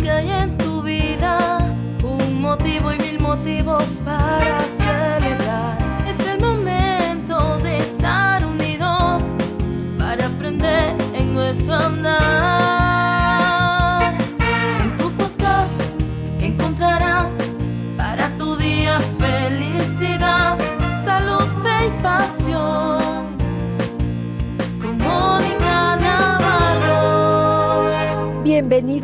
que hay en tu vida un motivo y mil motivos para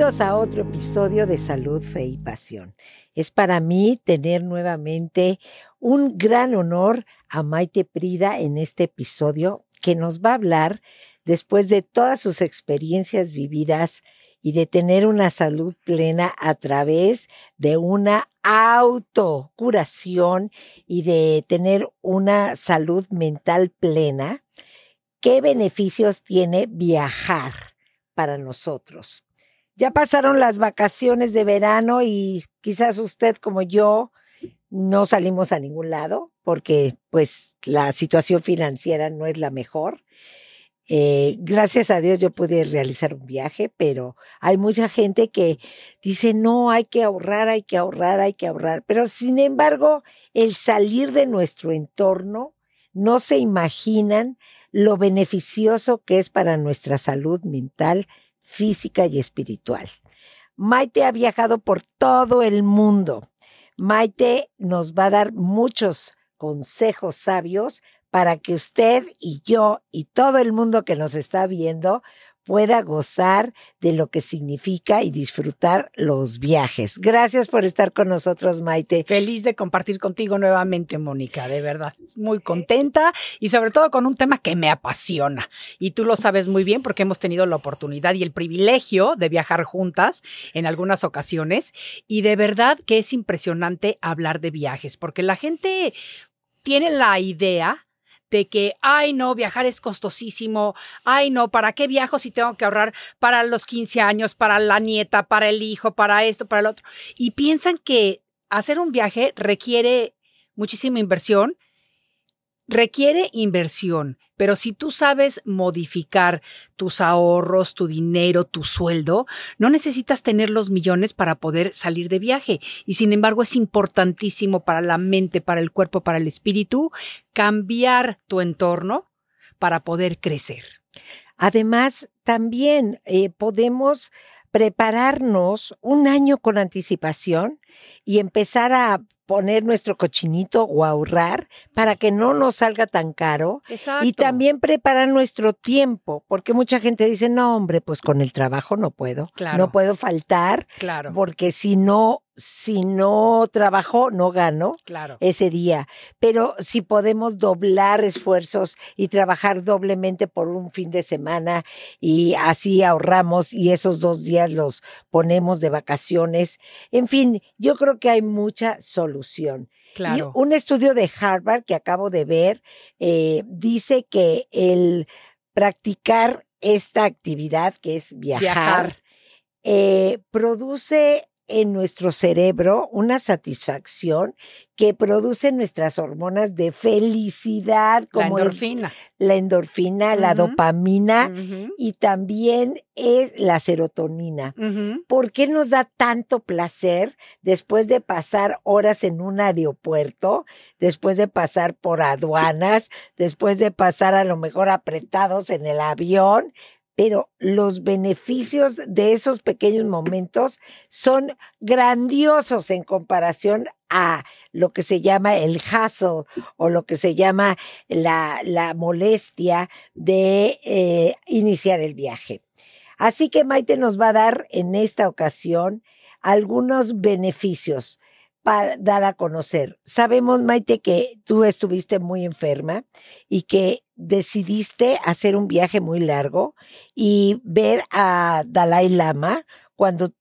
A otro episodio de Salud, Fe y Pasión. Es para mí tener nuevamente un gran honor a Maite Prida en este episodio que nos va a hablar después de todas sus experiencias vividas y de tener una salud plena a través de una autocuración y de tener una salud mental plena. ¿Qué beneficios tiene viajar para nosotros? Ya pasaron las vacaciones de verano y quizás usted como yo no salimos a ningún lado porque pues la situación financiera no es la mejor. Eh, gracias a Dios yo pude realizar un viaje, pero hay mucha gente que dice, no, hay que ahorrar, hay que ahorrar, hay que ahorrar. Pero sin embargo, el salir de nuestro entorno, no se imaginan lo beneficioso que es para nuestra salud mental, física y espiritual. Maite ha viajado por todo el mundo. Maite nos va a dar muchos consejos sabios para que usted y yo y todo el mundo que nos está viendo pueda gozar de lo que significa y disfrutar los viajes. Gracias por estar con nosotros, Maite. Feliz de compartir contigo nuevamente, Mónica, de verdad. Muy contenta y sobre todo con un tema que me apasiona. Y tú lo sabes muy bien porque hemos tenido la oportunidad y el privilegio de viajar juntas en algunas ocasiones. Y de verdad que es impresionante hablar de viajes porque la gente tiene la idea de que, ay, no, viajar es costosísimo, ay, no, ¿para qué viajo si tengo que ahorrar para los 15 años, para la nieta, para el hijo, para esto, para el otro? Y piensan que hacer un viaje requiere muchísima inversión, requiere inversión, pero si tú sabes modificar tus ahorros, tu dinero, tu sueldo, no necesitas tener los millones para poder salir de viaje. Y sin embargo es importantísimo para la mente, para el cuerpo, para el espíritu, cambiar tu entorno para poder crecer. Además, también eh, podemos prepararnos un año con anticipación y empezar a poner nuestro cochinito o ahorrar para que no nos salga tan caro. Exacto. Y también preparar nuestro tiempo, porque mucha gente dice, no, hombre, pues con el trabajo no puedo. Claro. No puedo faltar, Claro, porque si no, si no trabajo, no gano claro. ese día. Pero si podemos doblar esfuerzos y trabajar doblemente por un fin de semana y así ahorramos y esos dos días los ponemos de vacaciones. En fin, yo creo que hay mucha solución. Claro. Y un estudio de Harvard que acabo de ver eh, dice que el practicar esta actividad que es viajar, Viajar. eh, produce en nuestro cerebro una satisfacción que produce nuestras hormonas de felicidad La como el- endorfina. la endorfina, la dopamina y también es la serotonina. ¿Por qué nos da tanto placer después de pasar horas en un aeropuerto, después de pasar por aduanas, después de pasar a lo mejor apretados en el avión? Pero los beneficios de esos pequeños momentos son grandiosos en comparación a lo que se llama el hustle o lo que se llama la, la molestia de eh, iniciar el viaje. Así que Maite nos va a dar en esta ocasión algunos beneficios para dar a conocer. Sabemos, Maite, que tú estuviste muy enferma y que decidiste hacer un viaje muy largo y ver a Dalai Lama cuando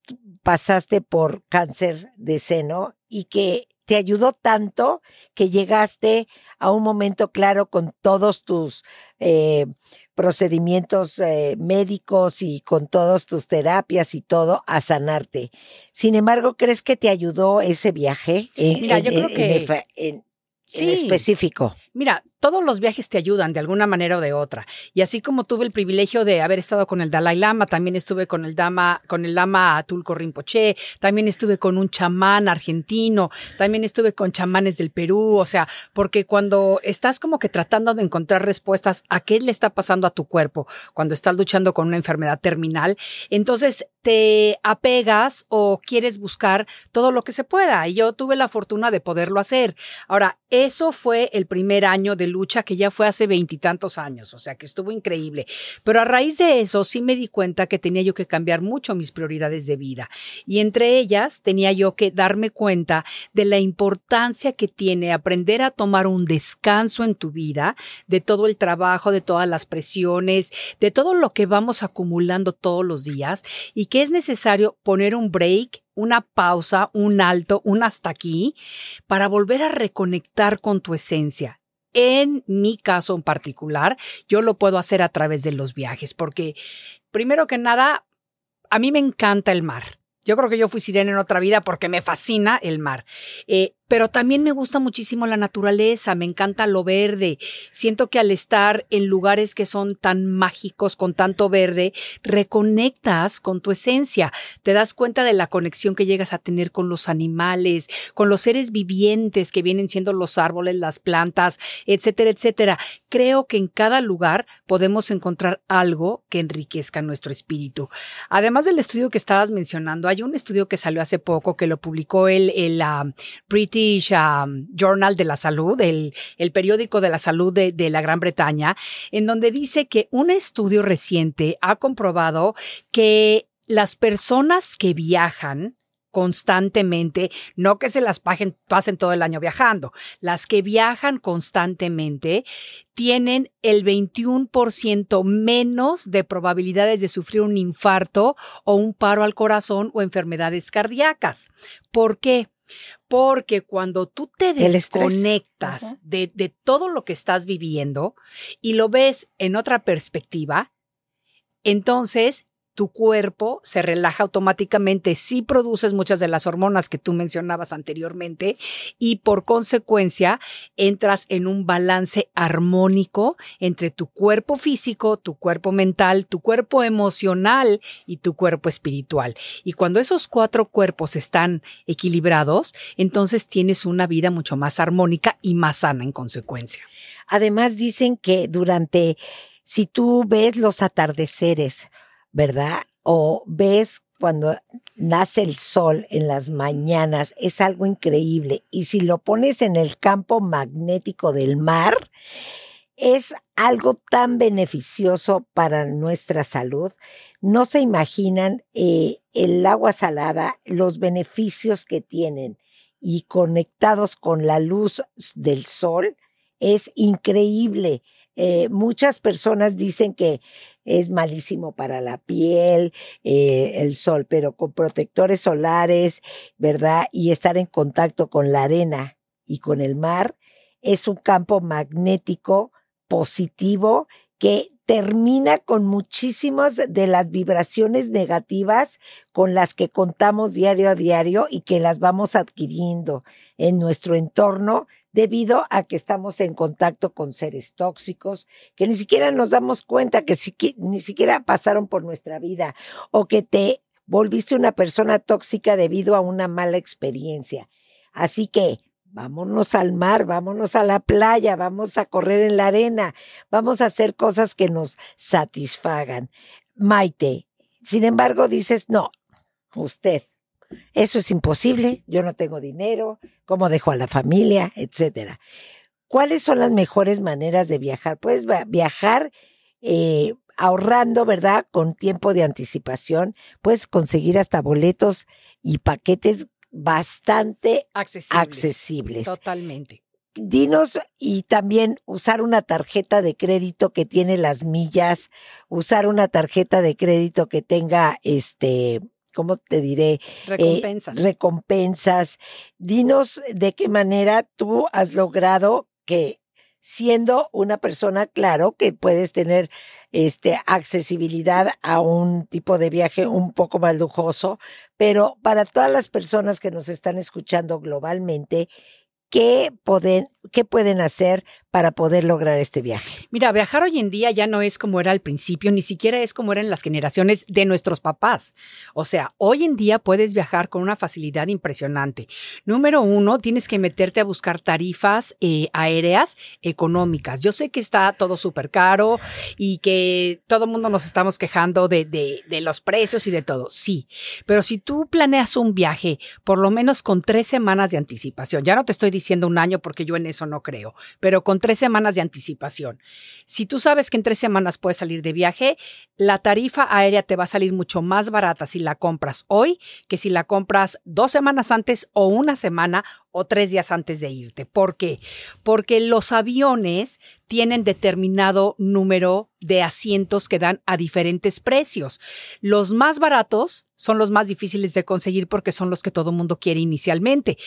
pasaste por cáncer de seno y que te ayudó tanto que llegaste a un momento claro con todos tus eh, procedimientos eh, médicos y con todas tus terapias y todo a sanarte. Sin embargo, ¿crees que te ayudó ese viaje en, Mira, en- yo creo en- que en sí. específico? Mira, todos los viajes te ayudan de alguna manera o de otra. Y así como tuve el privilegio de haber estado con el Dalai Lama, también estuve con el Dama, con el Lama Tulco Rinpoche, también estuve con un chamán argentino, también estuve con chamanes del Perú, o sea, porque cuando estás como que tratando de encontrar respuestas a qué le está pasando a tu cuerpo cuando estás luchando con una enfermedad terminal, entonces te apegas o quieres buscar todo lo que se pueda. Y yo tuve la fortuna de poderlo hacer. Ahora, eso fue el primer año de lucha que ya fue hace veintitantos años, o sea que estuvo increíble. Pero a raíz de eso sí me di cuenta que tenía yo que cambiar mucho mis prioridades de vida. Y entre ellas tenía yo que darme cuenta de la importancia que tiene aprender a tomar un descanso en tu vida, de todo el trabajo, de todas las presiones, de todo lo que vamos acumulando todos los días y que es necesario poner un break, una pausa, un alto, un hasta aquí, para volver a reconectar con tu esencia. En mi caso en particular, yo lo puedo hacer a través de los viajes, porque primero que nada, a mí me encanta el mar. Yo creo que yo fui sirena en otra vida porque me fascina el mar. Eh, pero también me gusta muchísimo la naturaleza, me encanta lo verde. Siento que al estar en lugares que son tan mágicos, con tanto verde, reconectas con tu esencia, te das cuenta de la conexión que llegas a tener con los animales, con los seres vivientes que vienen siendo los árboles, las plantas, etcétera, etcétera. Creo que en cada lugar podemos encontrar algo que enriquezca nuestro espíritu. Además del estudio que estabas mencionando, hay un estudio que salió hace poco que lo publicó el, el uh, Um, Journal de la Salud, el, el periódico de la salud de, de la Gran Bretaña, en donde dice que un estudio reciente ha comprobado que las personas que viajan, constantemente, no que se las pasen, todo el año viajando, las que viajan constantemente tienen el 21% menos de probabilidades de sufrir un infarto o un paro al corazón o enfermedades cardíacas. ¿Por qué? Porque cuando tú te desconectas de, de todo lo que estás viviendo y lo ves en otra perspectiva, entonces tu cuerpo se relaja automáticamente si produces muchas de las hormonas que tú mencionabas anteriormente y por consecuencia entras en un balance armónico entre tu cuerpo físico, tu cuerpo mental, tu cuerpo emocional y tu cuerpo espiritual. Y cuando esos cuatro cuerpos están equilibrados, entonces tienes una vida mucho más armónica y más sana en consecuencia. Además dicen que durante, si tú ves los atardeceres, ¿verdad? O ves cuando nace el sol en las mañanas, es algo increíble. Y si lo pones en el campo magnético del mar, es algo tan beneficioso para nuestra salud. No se imaginan eh, el agua salada, los beneficios que tienen y conectados con la luz del sol, es increíble. Eh, muchas personas dicen que es malísimo para la piel, eh, el sol, pero con protectores solares, ¿verdad? Y estar en contacto con la arena y con el mar, es un campo magnético positivo que termina con muchísimas de las vibraciones negativas con las que contamos diario a diario y que las vamos adquiriendo en nuestro entorno debido a que estamos en contacto con seres tóxicos, que ni siquiera nos damos cuenta que ni siquiera pasaron por nuestra vida o que te volviste una persona tóxica debido a una mala experiencia. Así que vámonos al mar, vámonos a la playa, vamos a correr en la arena, vamos a hacer cosas que nos satisfagan. Maite, sin embargo, dices, no, usted, eso es imposible, yo no tengo dinero, ¿cómo dejo a la familia, etcétera? ¿Cuáles son las mejores maneras de viajar? Puedes viajar eh, ahorrando, ¿verdad? Con tiempo de anticipación, puedes conseguir hasta boletos y paquetes bastante accesibles. Totalmente. Dinos y también usar una tarjeta de crédito que tiene las millas, usar una tarjeta de crédito que tenga este ¿cómo te diré? Eh, recompensas. recompensas. Dinos de qué manera tú has logrado que siendo una persona, claro, que puedes tener este accesibilidad a un tipo de viaje un poco más lujoso, pero para todas las personas que nos están escuchando globalmente, ¿qué pueden, qué pueden hacer para poder lograr este viaje? Mira, viajar hoy en día ya no es como era al principio, ni siquiera es como eran las generaciones de nuestros papás. O sea, hoy en día puedes viajar con una facilidad impresionante. Número uno, tienes que meterte a buscar tarifas eh, aéreas económicas. Yo sé que está todo súper caro y que todo el mundo nos estamos quejando de, de, de los precios y de todo. Sí, pero si tú planeas un viaje por lo menos con tres semanas de anticipación, ya no te estoy diciendo un año porque yo en eso no creo, pero con tres semanas de anticipación. Si tú sabes que en tres semanas puedes salir de viaje, la tarifa aérea te va a salir mucho más barata si la compras hoy que si la compras dos semanas antes o una semana o tres días antes de irte. ¿Por qué? Porque los aviones tienen determinado número de asientos que dan a diferentes precios. Los más baratos son los más difíciles de conseguir porque son los que todo el mundo quiere inicialmente.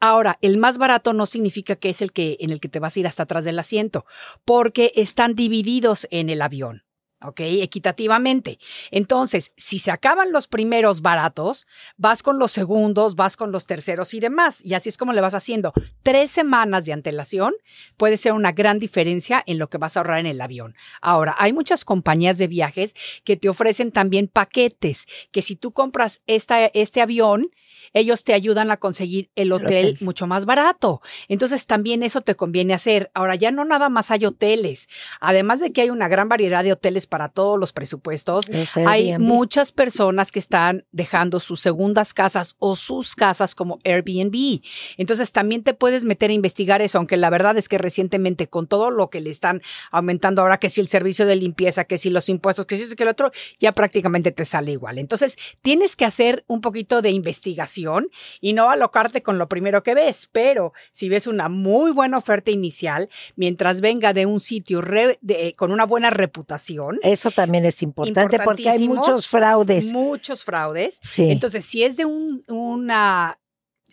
Ahora, el más barato no significa que es el que en el que te vas a ir hasta atrás del asiento, porque están divididos en el avión. ¿ok? Equitativamente. Entonces, si se acaban los primeros baratos, vas con los segundos, vas con los terceros y demás. Y así es como le vas haciendo. Tres semanas de antelación puede ser una gran diferencia en lo que vas a ahorrar en el avión. Ahora, hay muchas compañías de viajes que te ofrecen también paquetes, que si tú compras esta, este avión, ellos te ayudan a conseguir el hotel, mucho más barato. Entonces también eso te conviene hacer. Ahora ya no nada más hay hoteles. Además de que hay una gran variedad de hoteles para todos los presupuestos, hay muchas personas que están dejando sus segundas casas o sus casas como Airbnb. Entonces también te puedes meter a investigar eso, aunque la verdad es que recientemente con todo lo que le están aumentando ahora, que si el servicio de limpieza, que si los impuestos, que si eso, que el otro, ya prácticamente te sale igual. Entonces tienes que hacer un poquito de investigación y no alocarte con lo primero que ves, pero si ves una muy buena oferta inicial, mientras venga de un sitio con una buena reputación. Eso también es importante porque hay muchos fraudes. Muchos fraudes. Entonces, si es de un, una,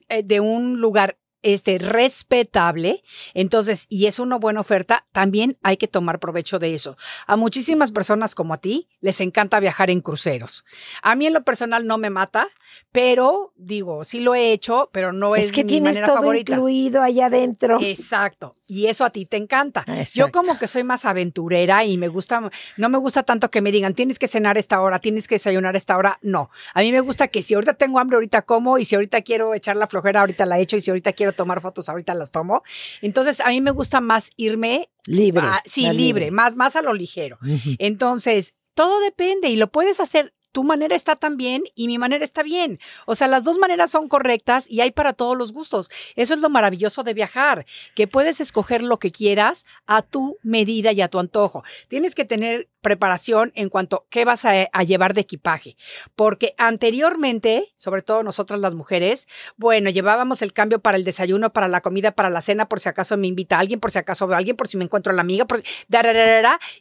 eh, de un lugar este, respetable, entonces, y es una buena oferta, también hay que tomar provecho de eso. A muchísimas personas como a ti les encanta viajar en cruceros. A mí en lo personal no me mata, pero digo, sí lo he hecho, pero no es, es que mi tienes manera todo favorita. incluido allá adentro. Exacto. Y eso a ti te encanta. Exacto. Yo como que soy más aventurera y me gusta, no me gusta tanto que me digan, tienes que cenar a esta hora, tienes que desayunar a esta hora. No. A mí me gusta que si ahorita tengo hambre, ahorita como, y si ahorita quiero echar la flojera, ahorita la echo, y si ahorita quiero tomar fotos, ahorita las tomo. Entonces, a mí me gusta más irme Libre. a- sí, más libre, Más, más a lo ligero. Entonces, todo depende y lo puedes hacer. Tu manera está tan bien y mi manera está bien. O sea, las dos maneras son correctas y hay para todos los gustos. Eso es lo maravilloso de viajar, que puedes escoger lo que quieras a tu medida y a tu antojo. Tienes que tener preparación en cuanto a qué vas a, a llevar de equipaje, porque anteriormente, sobre todo nosotras las mujeres, bueno, llevábamos el cambio para el desayuno, para la comida, para la cena, por si acaso me invita alguien, por si acaso veo a alguien, por si me encuentro a la amiga, por si-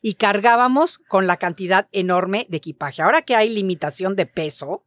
y cargábamos con la cantidad enorme de equipaje. Ahora que hay limitación de peso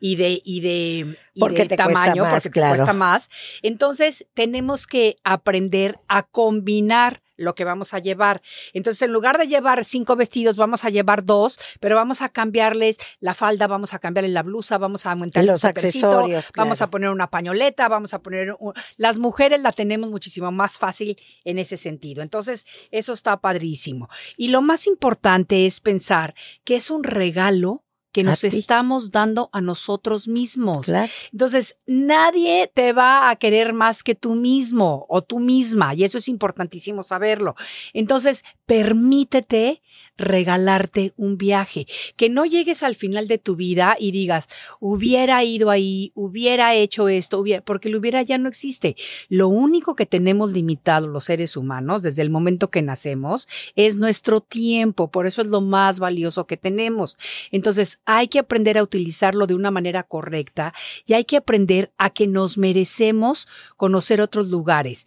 y de, y de, y Porque de te cuesta tamaño, más, porque te cuesta más, entonces tenemos que aprender a combinar lo que vamos a llevar. Entonces, en lugar de llevar cinco vestidos, vamos a llevar dos, pero vamos a cambiarles la falda, vamos a cambiarle la blusa, vamos a aumentar Los accesorios, vamos a poner una pañoleta, vamos a poner un- las mujeres la tenemos muchísimo más fácil en ese sentido. Entonces, eso está padrísimo. Y lo más importante es pensar que es un regalo que nos estamos dando a nosotros mismos. Claro. Entonces, nadie te va a querer más que tú mismo o tú misma, y eso es importantísimo saberlo. Entonces, permítete regalarte un viaje, que no llegues al final de tu vida y digas, hubiera ido ahí, hubiera hecho esto, hubiera, porque lo hubiera ya no existe. Lo único que tenemos limitado los seres humanos desde el momento que nacemos es nuestro tiempo, por eso es lo más valioso que tenemos. Entonces, hay que aprender a utilizarlo de una manera correcta y hay que aprender a que nos merecemos conocer otros lugares.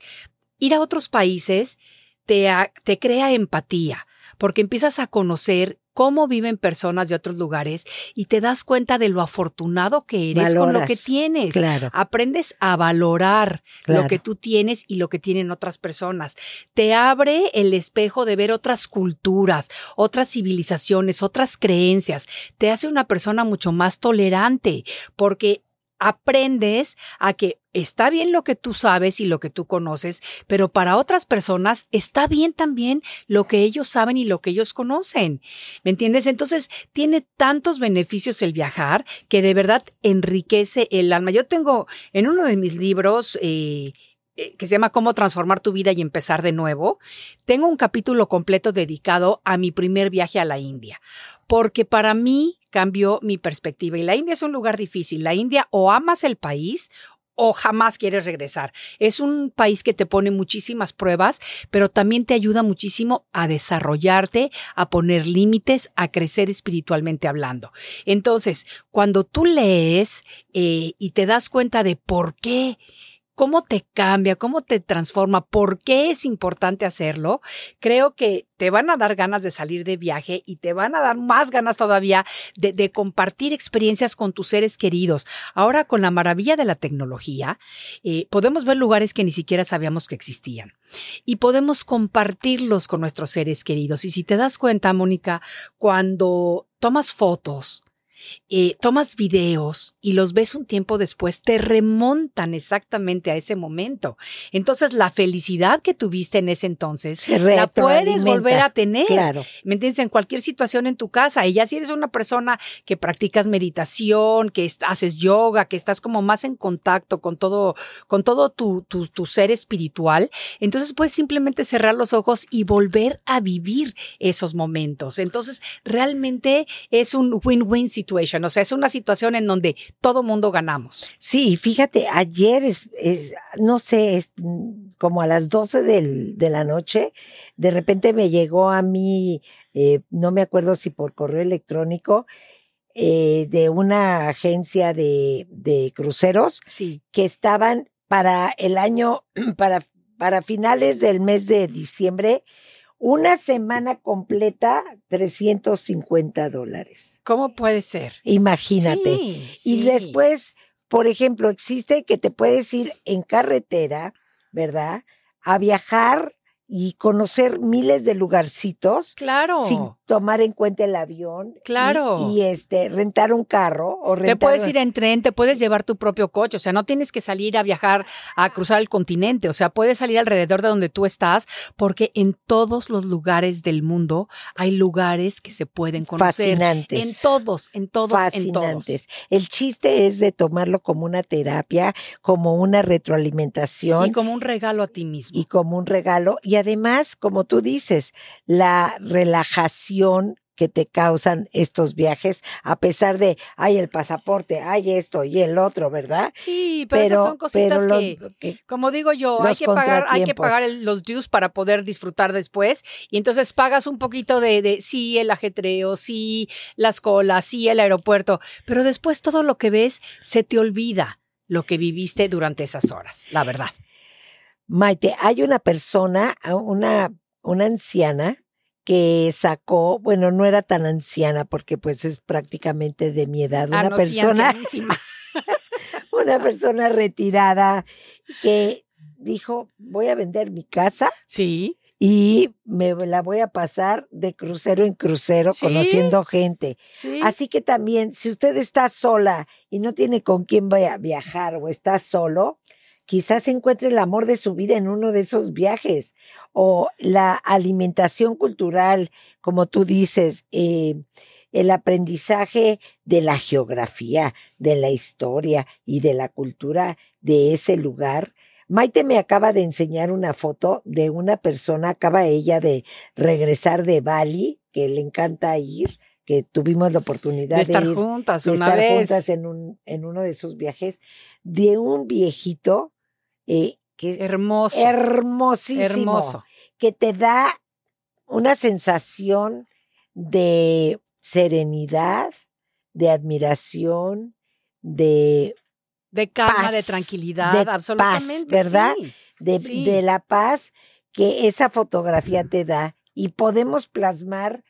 Ir a otros países te, te crea empatía, porque empiezas a conocer cómo viven personas de otros lugares y te das cuenta de lo afortunado que eres con lo que tienes. Claro. Aprendes a valorar Claro. lo que tú tienes y lo que tienen otras personas. Te abre el espejo de ver otras culturas, otras civilizaciones, otras creencias. Te hace una persona mucho más tolerante porque aprendes a que está bien lo que tú sabes y lo que tú conoces, pero para otras personas está bien también lo que ellos saben y lo que ellos conocen. ¿Me entiendes? Entonces, tiene tantos beneficios el viajar que de verdad enriquece el alma. Yo tengo en uno de mis libros, eh, eh, que se llama Cómo transformar tu vida y empezar de nuevo, tengo un capítulo completo dedicado a mi primer viaje a la India, porque para mí cambió mi perspectiva y la India es un lugar difícil. La India o amas el país o jamás quieres regresar. Es un país que te pone muchísimas pruebas, pero también te ayuda muchísimo a desarrollarte, a poner límites, a crecer espiritualmente hablando. Entonces, cuando tú lees eh, y te das cuenta de por qué cómo te cambia, cómo te transforma, por qué es importante hacerlo, creo que te van a dar ganas de salir de viaje y te van a dar más ganas todavía de, compartir experiencias con tus seres queridos. Ahora, con la maravilla de la tecnología, eh, podemos ver lugares que ni siquiera sabíamos que existían y podemos compartirlos con nuestros seres queridos. Y si te das cuenta, Mónica, cuando tomas fotos, eh, tomas videos y los ves un tiempo después, te remontan exactamente a ese momento. Entonces, la felicidad que tuviste en ese entonces, la puedes volver a tener. Claro. ¿Me entiendes? En cualquier situación en tu casa. Y ya si eres una persona que practicas meditación, que haces yoga, que estás como más en contacto con todo, con todo tu, tu, tu ser espiritual, entonces puedes simplemente cerrar los ojos y volver a vivir esos momentos. Entonces, realmente es un win-win situation o sea, es una situación en donde todo mundo ganamos. Sí, fíjate, ayer es, no sé, es como a las 12 de la noche, de repente me llegó a mí, eh, no me acuerdo si por correo electrónico, eh, de una agencia de, de cruceros sí. que estaban para el año, para, para finales del mes de diciembre, una semana completa, 350 dólares. ¿Cómo puede ser? Imagínate. Y después, por ejemplo, existe que te puedes ir en carretera, ¿verdad? A viajar y conocer miles de lugarcitos. Claro. Sin tomar en cuenta el avión. Claro. Y, este, rentar un carro o rentar. Te puedes ir en tren, te puedes llevar tu propio coche. O sea, no tienes que salir a viajar, a cruzar el continente. O sea, puedes salir alrededor de donde tú estás, porque en todos los lugares del mundo hay lugares que se pueden conocer. Fascinantes. En todos, en todos, Fascinantes. El chiste es de tomarlo como una terapia, como una retroalimentación. Y como un regalo a ti mismo. Y como un regalo. Y además, como tú dices, la relajación que te causan estos viajes, a pesar de, hay el pasaporte, hay esto y el otro, ¿verdad? Sí, pero, son cositas que, como digo yo, hay que pagar, hay que pagar los dues para poder disfrutar después, y entonces pagas un poquito de, de, sí, el ajetreo, sí, las colas, sí, el aeropuerto, pero después todo lo que ves se te olvida lo que viviste durante esas horas, la verdad. Maite, hay una persona, una, una anciana que sacó, bueno, no era tan anciana porque pues es prácticamente de mi edad, ah, una persona, una persona retirada que dijo, voy a vender mi casa. Sí. Y me la voy a pasar de crucero en crucero conociendo gente. Sí. Así que también, si usted está sola y no tiene con quién viajar o está solo, quizás encuentre el amor de su vida en uno de esos viajes o la alimentación cultural, como tú dices, eh, el aprendizaje de la geografía, de la historia y de la cultura de ese lugar. Maite me acaba de enseñar una foto de una persona, acaba ella de regresar de Bali, que le encanta ir, que tuvimos la oportunidad de, estar ir, juntas de una estar vez. juntas en, un, en uno de sus viajes, de un viejito eh, que hermoso, hermosísimo, hermoso, que te da una sensación de serenidad, de admiración, de de calma, paz, de tranquilidad, de absolutamente, paz, ¿verdad? sí. de, Sí. de la paz que esa fotografía te da y podemos plasmar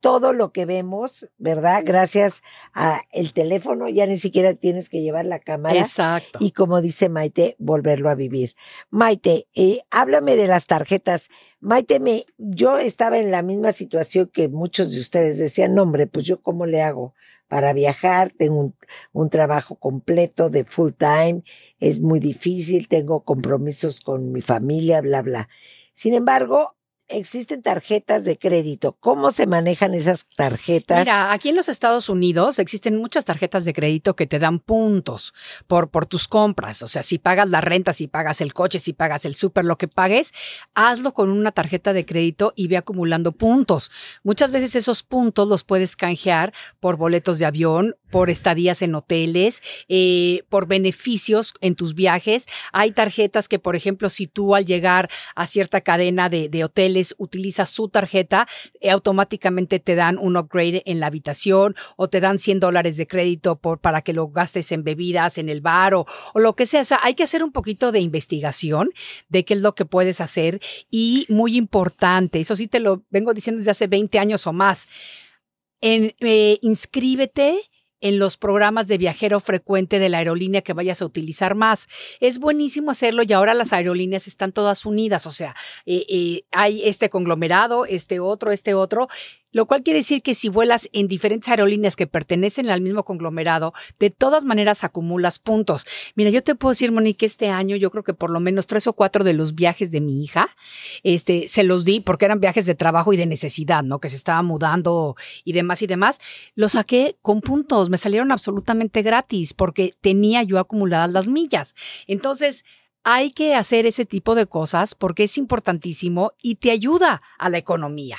todo lo que vemos, ¿verdad? Gracias a el teléfono, ya ni siquiera tienes que llevar la cámara. Exacto. Y como dice Maite, volverlo a vivir. Maite, eh, háblame de las tarjetas. Maite, me, yo estaba en la misma situación que muchos de ustedes decían, no, hombre, pues yo cómo le hago para viajar, tengo un, un trabajo completo de full time, es muy difícil, tengo compromisos con mi familia, bla, bla. Sin embargo, existen tarjetas de crédito. ¿Cómo se manejan esas tarjetas? Mira, aquí en los Estados Unidos existen muchas tarjetas de crédito que te dan puntos por, por tus compras. O sea, si pagas la renta, si pagas el coche, si pagas el súper, lo que pagues, hazlo con una tarjeta de crédito y ve acumulando puntos. Muchas veces esos puntos los puedes canjear por boletos de avión, por estadías en hoteles, eh, por beneficios en tus viajes. Hay tarjetas que, por ejemplo, si tú al llegar a cierta cadena de, de hoteles utilizas su tarjeta, eh, automáticamente te dan un upgrade en la habitación o te dan 100 dólares de crédito por, para que lo gastes en bebidas, en el bar o, lo que sea. O sea, hay que hacer un poquito de investigación de qué es lo que puedes hacer y muy importante, eso sí te lo vengo diciendo desde hace 20 años o más. Eh, inscríbete en los programas de viajero frecuente de la aerolínea que vayas a utilizar más. Es buenísimo hacerlo y ahora las aerolíneas están todas unidas, o sea, eh, eh, hay este conglomerado, este otro, este otro, lo cual quiere decir que si vuelas en diferentes aerolíneas que pertenecen al mismo conglomerado, de todas maneras acumulas puntos. Mira, yo te puedo decir, Monique, este año yo creo que por lo menos tres o cuatro de los viajes de mi hija, este, se los di porque eran viajes de trabajo y de necesidad, ¿no? Que se estaba mudando y demás y demás. Los saqué con puntos, me salieron absolutamente gratis porque tenía yo acumuladas las millas. Entonces, hay que hacer ese tipo de cosas porque es importantísimo y te ayuda a la economía.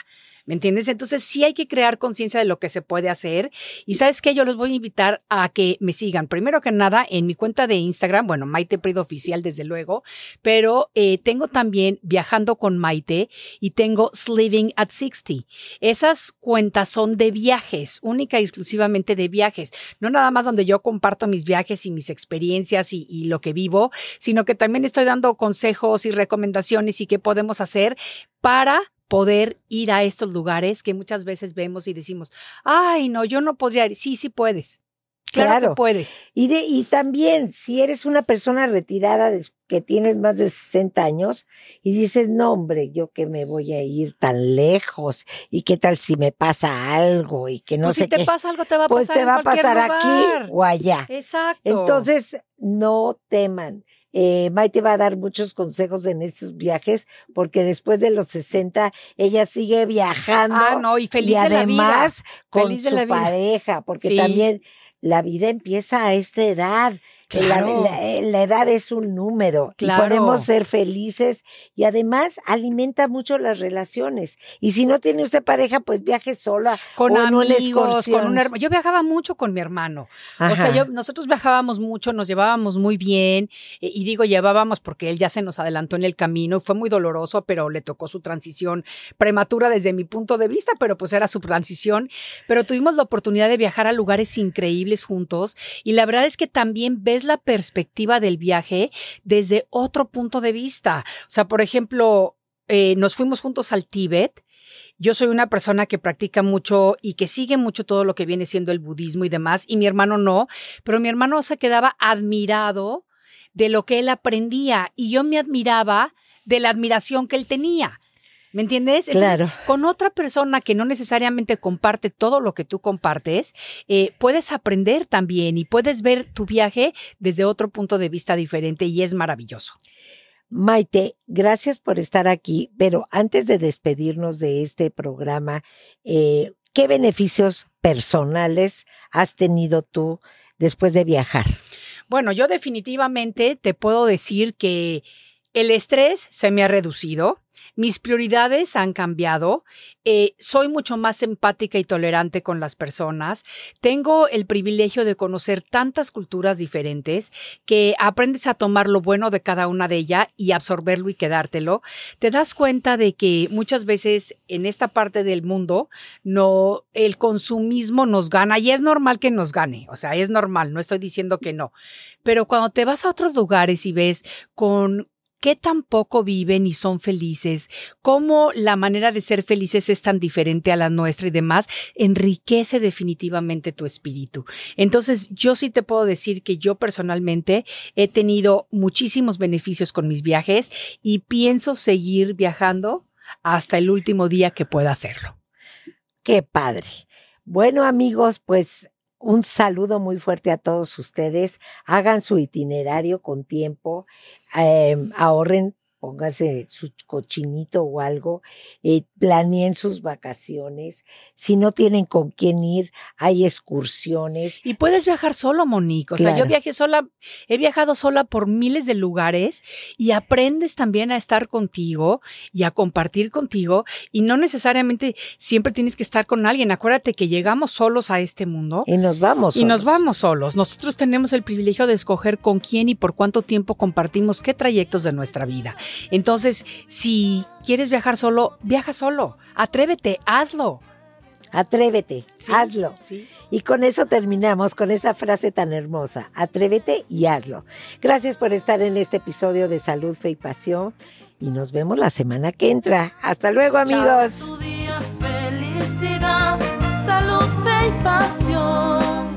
¿Me entiendes? Entonces sí hay que crear conciencia de lo que se puede hacer. Y sabes qué, yo los voy a invitar a que me sigan. Primero que nada, en mi cuenta de Instagram, bueno, Maite Prido Oficial, desde luego, pero eh, tengo también Viajando con Maite y tengo Sliving at 60. Esas cuentas son de viajes, única y exclusivamente de viajes. No nada más donde yo comparto mis viajes y mis experiencias y, y lo que vivo, sino que también estoy dando consejos y recomendaciones y qué podemos hacer para poder ir a estos lugares que muchas veces vemos y decimos, ay, no, yo no podría ir. Sí, sí puedes. Claro, Claro. que puedes. Y, de, y también, si eres una persona retirada de- que tienes más de 60 años y dices, no, hombre, yo que me voy a ir tan lejos y qué tal si me pasa algo y que no pues sé si te qué, pasa algo, te va a pues pasar te en va a pasar lugar. aquí o allá. Exacto. Entonces, no teman. Eh, Maite va a dar muchos consejos en estos viajes porque después de los 60 ella sigue viajando ah, no, y feliz y de la vida. además con Feliz de su la vida. pareja, porque Sí. también la vida empieza a esta edad. La- Claro. La, la edad es un número Claro. y podemos ser felices y además alimenta mucho las relaciones. Y si no tiene usted pareja, pues viaje sola. Con o en una amigos, con un hermano. Yo viajaba mucho con mi hermano. O sea, yo, nosotros viajábamos mucho, nos llevábamos muy bien, eh, y digo llevábamos porque él ya se nos adelantó en el camino, y fue muy doloroso, pero le tocó su transición prematura desde mi punto de vista, pero pues era su transición. Pero tuvimos la oportunidad de viajar a lugares increíbles juntos, y la verdad es que también ves la perspectiva del viaje desde otro punto de vista. O sea, por ejemplo, eh, nos fuimos juntos al Tíbet. Yo soy una persona que practica mucho y que sigue mucho todo lo que viene siendo el budismo y demás, y mi hermano no, pero mi hermano se quedaba admirado de lo que él aprendía y yo me admiraba de la admiración que él tenía. ¿Me entiendes? Claro. con otra persona que no necesariamente comparte todo lo que tú compartes, eh, puedes aprender también y puedes ver tu viaje desde otro punto de vista diferente y es maravilloso. Maite, gracias por estar aquí, pero antes de despedirnos de este programa, eh, ¿qué beneficios personales has tenido tú después de viajar? Bueno, yo definitivamente te puedo decir que el estrés se me ha reducido, mis prioridades han cambiado, eh, soy mucho más empática y tolerante con las personas, tengo el privilegio de conocer tantas culturas diferentes que aprendes a tomar lo bueno de cada una de ellas y absorberlo y quedártelo. Te das cuenta de que muchas veces en esta parte del mundo no el consumismo nos gana y es normal que nos gane, o sea, es normal, no estoy diciendo que no. Pero cuando te vas a otros lugares y ves con qué tan poco viven y son felices, cómo la manera de ser felices es tan diferente a la nuestra y demás, enriquece definitivamente tu espíritu. Entonces, yo sí te puedo decir que yo personalmente he tenido muchísimos beneficios con mis viajes y pienso seguir viajando hasta el último día que pueda hacerlo. Qué padre. Bueno, amigos, pues un saludo muy fuerte a todos ustedes. Hagan su itinerario con tiempo, eh, ahorren póngase su cochinito o algo, eh, planeen sus vacaciones. Si no tienen con quién ir, hay excursiones. Y puedes viajar solo, Monique. O sea, yo viajé sola, he viajado sola por miles de lugares y aprendes también a estar contigo y a compartir contigo. Y no necesariamente siempre tienes que estar con alguien. Acuérdate que llegamos solos a este mundo. Y nos vamos solos. Y nos vamos solos. Nosotros tenemos el privilegio de escoger con quién y por cuánto tiempo compartimos qué trayectos de nuestra vida. Entonces, si quieres viajar solo, viaja solo. Atrévete, hazlo. Atrévete, hazlo. Y con eso terminamos, con esa frase tan hermosa. Atrévete y hazlo. Gracias por estar en este episodio de Salud, Fe y Pasión. Y nos vemos la semana que entra. Hasta luego, amigos. felicidad, salud, fe y pasión.